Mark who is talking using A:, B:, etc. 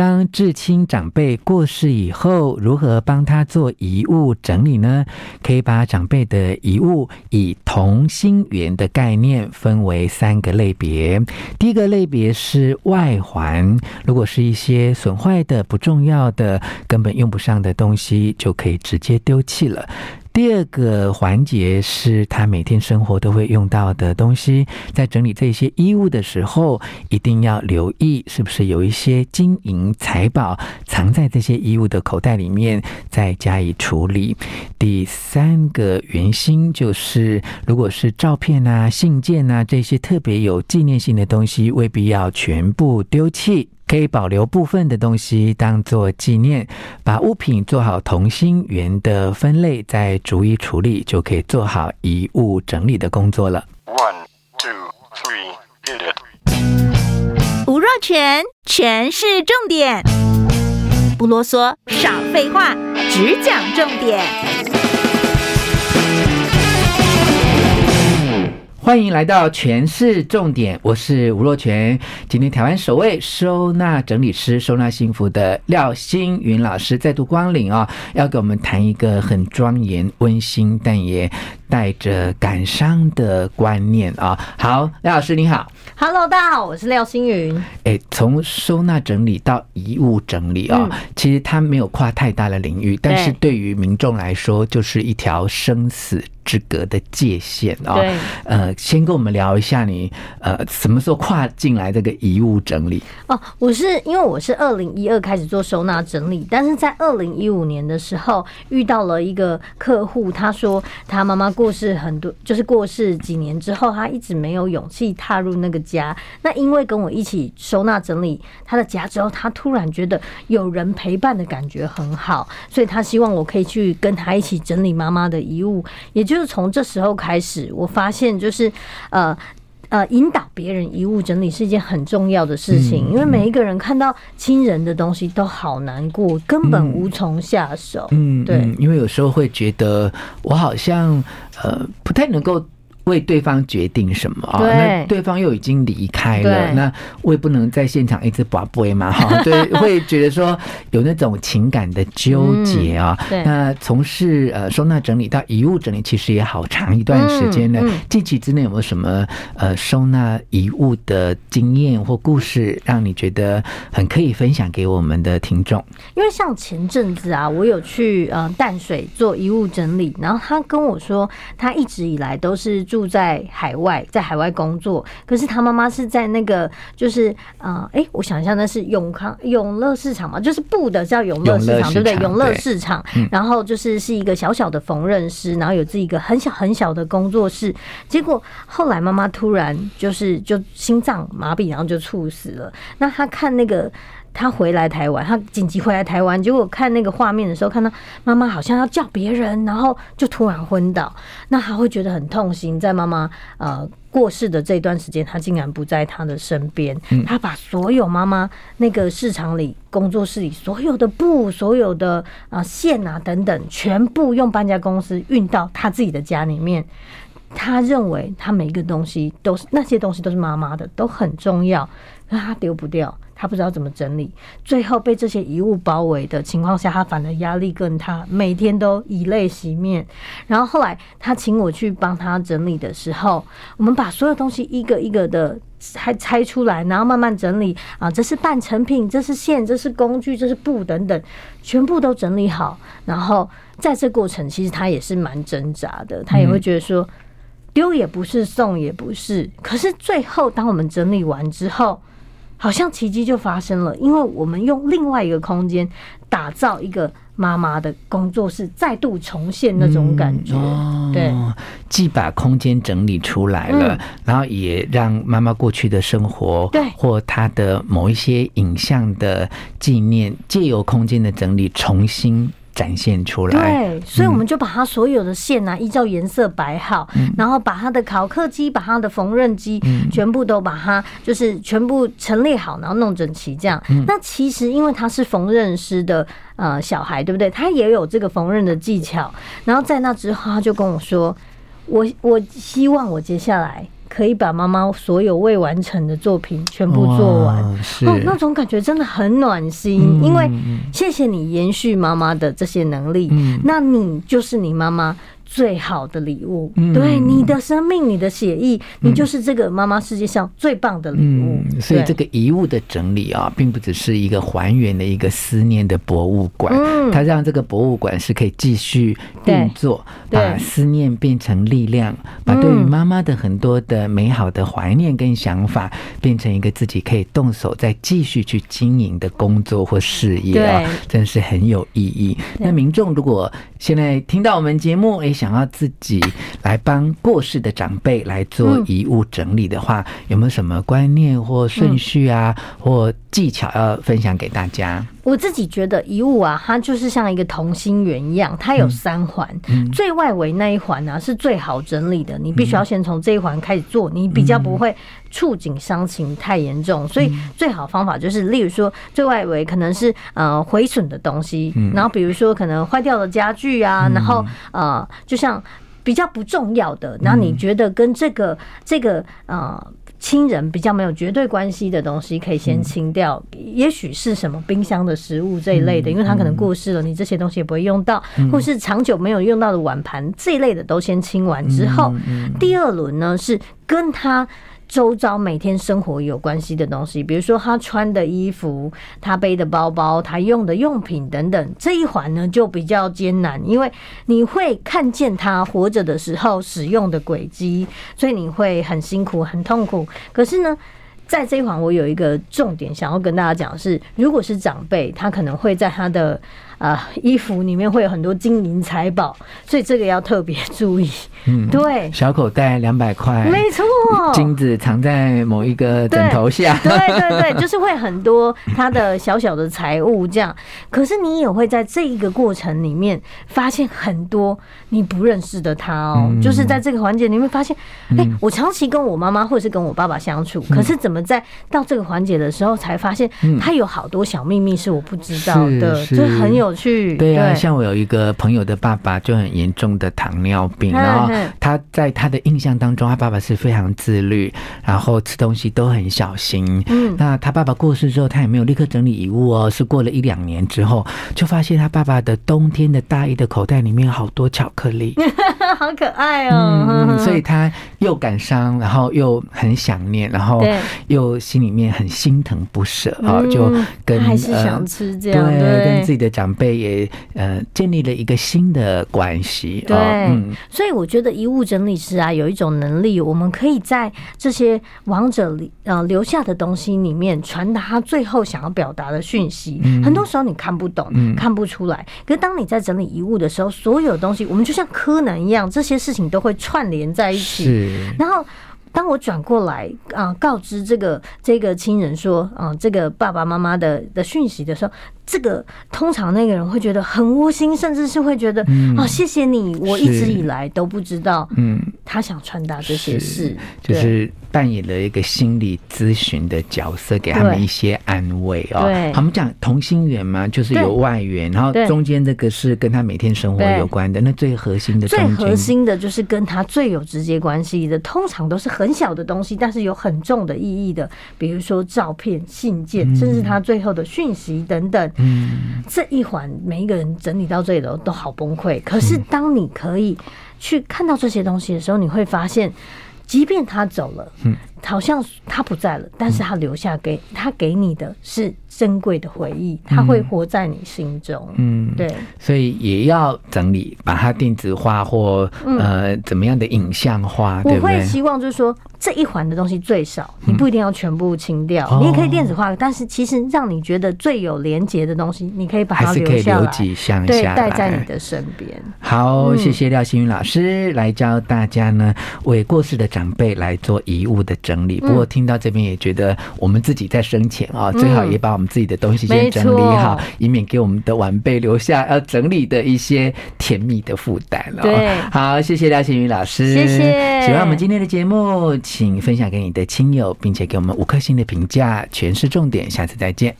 A: 当至亲长辈过世以后，如何帮他做遗物整理呢？可以把长辈的遗物以同心圆的概念分为三个类别。第一个类别是外环，如果是一些损坏的、不重要的、根本用不上的东西，就可以直接丢弃了。第二个环节是他每天生活都会用到的东西，在整理这些衣物的时候，一定要留意是不是有一些金银财宝藏在这些衣物的口袋里面，再加以处理。第三个原因就是，如果是照片啊、信件啊这些特别有纪念性的东西，未必要全部丢弃。可以保留部分的东西当做纪念，把物品做好同心圆的分类，再逐一处理，就可以做好遗物整理的工作了。One, two, three, hit
B: it. 吴若全，全是重点，不啰嗦，少废话，只讲重点。
A: 欢迎来到全市重点，我是吴若权。今天台湾首位收纳整理师、收纳幸福的廖星云老师再度光临啊、要给我们谈一个很庄严、温馨，但也带着感伤的观念啊。好，廖老师你好
C: ，Hello，大家好，我是廖星云。
A: 哎，从收纳整理到遗物整理啊、哦，嗯、其实它没有跨太大的领域，但是对于民众来说，就是一条生死之隔的界限啊，对呃，先跟我们聊一下你呃什么时候跨进来这个遗物整理？
C: 哦，我是因为我是二零一二开始做收纳整理，但是在二零一五年的时候遇到了一个客户，他说他妈妈过世很多，就是过世几年之后，他一直没有勇气踏入那个家。那因为跟我一起收纳整理他的家之后，他突然觉得有人陪伴的感觉很好，所以他希望我可以去跟他一起整理妈妈的遗物，也就是从这时候开始，我发现就是呃呃，引导别人遗物整理是一件很重要的事情，因为每一个人看到亲人的东西都好难过，根本无从下手。嗯，对，
A: 因为有时候会觉得我好像呃不太能够。为对方决定什么啊？对那对方又已经离开了，那我也不能在现场一直把杯嘛哈。对，会觉得说有那种情感的纠结啊。嗯、对，那从事呃收纳整理到遗物整理，其实也好长一段时间了。嗯嗯、近期之内有没有什么呃收纳遗物的经验或故事，让你觉得很可以分享给我们的听众？
C: 因为像前阵子啊，我有去呃淡水做遗物整理，然后他跟我说，他一直以来都是住。住在海外，在海外工作，可是他妈妈是在那个，就是啊，哎、呃，我想一下，那是永康永乐市场嘛，就是布的叫永乐市场，对不对？永乐市场，然后就是是一个小小的缝纫师，然后有自己一个很小很小的工作室。结果后来妈妈突然就是就心脏麻痹，然后就猝死了。那他看那个。他回来台湾，他紧急回来台湾，结果看那个画面的时候，看到妈妈好像要叫别人，然后就突然昏倒。那他会觉得很痛心，在妈妈呃过世的这段时间，他竟然不在他的身边。他把所有妈妈那个市场里、工作室里所有的布、所有的啊线啊等等，全部用搬家公司运到他自己的家里面。他认为他每一个东西都是那些东西都是妈妈的，都很重要，那他丢不掉。他不知道怎么整理，最后被这些遗物包围的情况下，他反而压力更大，每天都以泪洗面。然后后来他请我去帮他整理的时候，我们把所有东西一个一个的拆拆出来，然后慢慢整理啊，这是半成品，这是线，这是工具，这是布等等，全部都整理好。然后在这过程，其实他也是蛮挣扎的，他也会觉得说丢也不是，送也不是。可是最后，当我们整理完之后，好像奇迹就发生了，因为我们用另外一个空间打造一个妈妈的工作室，再度重现那种感觉。嗯哦、对，
A: 既把空间整理出来了，嗯、然后也让妈妈过去的生活，对，或她的某一些影像的纪念，借由空间的整理重新。展现出来，
C: 对，所以我们就把它所有的线啊，依照颜色摆好，嗯、然后把它的烤客机、把它的缝纫机，全部都把它就是全部陈列好，然后弄整齐这样。嗯、那其实因为他是缝纫师的呃小孩，对不对？他也有这个缝纫的技巧。然后在那之后，他就跟我说：“我我希望我接下来。”可以把妈妈所有未完成的作品全部做完，
A: 是
C: 哦，那种感觉真的很暖心。因为谢谢你延续妈妈的这些能力，那你就是你妈妈。最好的礼物，嗯、对你的生命，你的写意，嗯、你就是这个妈妈世界上最棒的礼物。
A: 嗯、所以这个遗物的整理啊，并不只是一个还原的一个思念的博物馆，嗯、它让这个博物馆是可以继续运作，把思念变成力量，把对于妈妈的很多的美好的怀念跟想法，变成一个自己可以动手再继续去经营的工作或事业啊，真是很有意义。那民众如果现在听到我们节目，哎。想要自己来帮过世的长辈来做遗物整理的话，有没有什么观念或顺序啊，或技巧要分享给大家？
C: 我自己觉得遗物啊，它就是像一个同心圆一样，它有三环，最外围那一环呢是最好整理的，你必须要先从这一环开始做，你比较不会触景伤情太严重，所以最好方法就是，例如说最外围可能是呃毁损的东西，然后比如说可能坏掉的家具啊，然后呃。就像比较不重要的，然后你觉得跟这个这个呃亲人比较没有绝对关系的东西，可以先清掉。也许是什么冰箱的食物这一类的，因为他可能过世了，你这些东西也不会用到，或是长久没有用到的碗盘这一类的，都先清完之后，第二轮呢是跟他。周遭每天生活有关系的东西，比如说他穿的衣服、他背的包包、他用的用品等等，这一环呢就比较艰难，因为你会看见他活着的时候使用的轨迹，所以你会很辛苦、很痛苦。可是呢，在这一环，我有一个重点想要跟大家讲是，如果是长辈，他可能会在他的。啊，衣服里面会有很多金银财宝，所以这个要特别注意。嗯，对，
A: 小口袋两百块，
C: 没错，
A: 金子藏在某一个枕头下，
C: 对对对，就是会很多他的小小的财物这样。可是你也会在这一个过程里面发现很多你不认识的他哦，就是在这个环节里面发现，哎，我长期跟我妈妈或者是跟我爸爸相处，可是怎么在到这个环节的时候才发现他有好多小秘密是我不知道的，就很有。去
A: 对啊，像我有一个朋友的爸爸就很严重的糖尿病，然后他在他的印象当中，他爸爸是非常自律，然后吃东西都很小心。嗯，那他爸爸过世之后，他也没有立刻整理遗物哦，是过了一两年之后，就发现他爸爸的冬天的大衣的口袋里面有好多巧克力，
C: 好可爱哦。
A: 嗯，所以他又感伤，然后又很想念，然后又心里面很心疼不舍啊，就跟
C: 还是想吃这样，
A: 对，跟自己的长辈。也呃建立了一个新的关系，
C: 对，嗯，所以我觉得遗物整理师啊有一种能力，我们可以在这些亡者里呃留下的东西里面传达他最后想要表达的讯息。很多时候你看不懂，看不出来，可是当你在整理遗物的时候，所有东西我们就像柯南一样，这些事情都会串联在一起，然后。当我转过来啊，告知这个这个亲人说啊，这个爸爸妈妈的的讯息的时候，这个通常那个人会觉得很窝心，甚至是会觉得啊，谢谢你，我一直以来都不知道，嗯，他想传达这些事，
A: 就是扮演了一个心理咨询的角色，给他们一些安慰哦。对，他们讲同心圆嘛，就是有外缘，然后中间这个是跟他每天生活有关的，那最核心的，
C: 最核心的就是跟他最有直接关系的，通常都是很。很小的东西，但是有很重的意义的，比如说照片、信件，甚至他最后的讯息等等。嗯，这一环每一个人整理到这里都都好崩溃。可是当你可以去看到这些东西的时候，你会发现，即便他走了，嗯，好像他不在了，但是他留下给他给你的是。珍贵的回忆，他会活在你心中。嗯，对，
A: 所以也要整理，把它电子化或呃怎么样的影像化。
C: 我会希望就是说，这一环的东西最少，你不一定要全部清掉，你也可以电子化。但是其实让你觉得最有连结的东西，你可以把它留下来，对，带在你的身边。
A: 好，谢谢廖新云老师来教大家呢，为过世的长辈来做遗物的整理。不过听到这边也觉得，我们自己在生前啊，最好也把我们。自己的东西先整理好，以免给我们的晚辈留下要整理的一些甜蜜的负担了。对，好，谢谢廖贤宇老师，谢谢。喜欢我们今天的节目，请分享给你的亲友，并且给我们五颗星的评价。全是重点，下次再见。